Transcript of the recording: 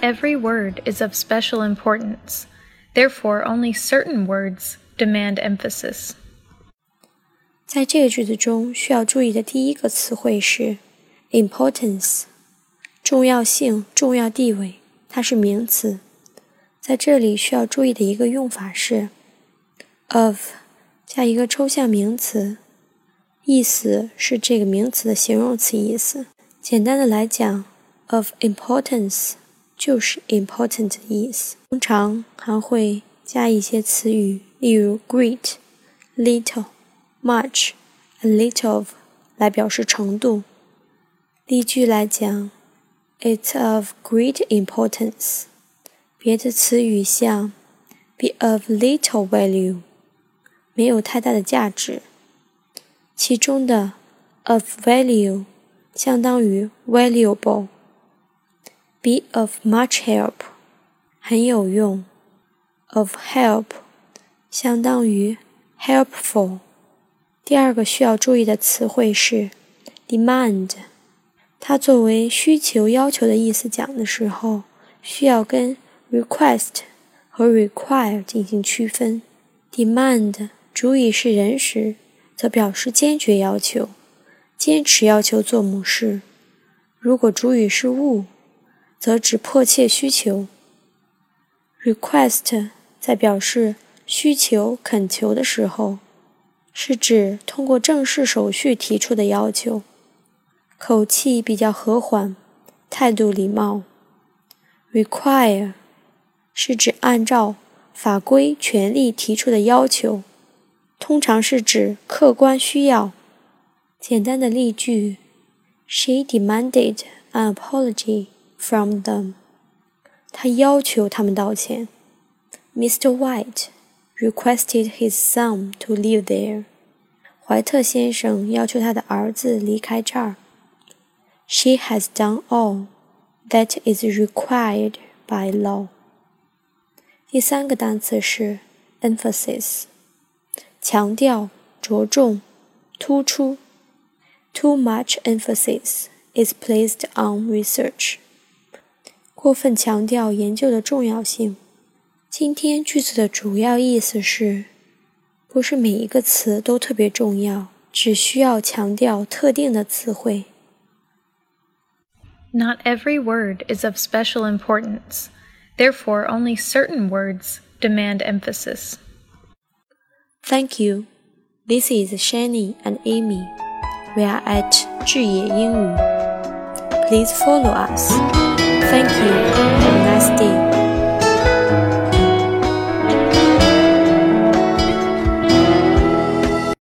every word is of special importance. Therefore, only certain words demand emphasis. 在这个句子中，需要注意的第一个词汇是 importance，重要性、重要地位，它是名词。在这里需要注意的一个用法是 of 加一个抽象名词，意思是这个名词的形容词意思。简单的来讲，of importance 就是 important 的意思。通常还会加一些词语，例如 great、little。much, a little of 来表示程度。例句来讲，It's of great importance。别的词语像 be of little value，没有太大的价值。其中的 of value 相当于 valuable。 Be of much help，很有用。of help 相当于 helpful。第二个需要注意的词汇是 demand，它作为需求、要求的意思讲的时候，需要跟 request 和 require 进行区分。demand 主语是人时，则表示坚决要求、坚持要求做某事；如果主语是物，则指迫切需求。request 在表示需求、恳求的时候。是指通过正式手续提出的要求，口气比较和缓，态度礼貌。require 是指按照法规、权利提出的要求，通常是指客观需要。简单的例句：She demanded an apology from them。她要求他们道歉。Mr. White。requested his son to live there. 怀特先生要求他的儿子离开这儿。She has done all that is required by law. 第三个单词是 emphasis，强调、着重、突出。Too much emphasis is placed on research. 过分强调研究的重要性。今天句子的主要意思是，不是每一个词都特别重要，只需要强调特定的词汇。Not every word is of special importance, therefore only certain words demand emphasis. Thank you. This is Shannon and Amy. We are at 智也英语. Please follow us. Thank you. Have a nice day.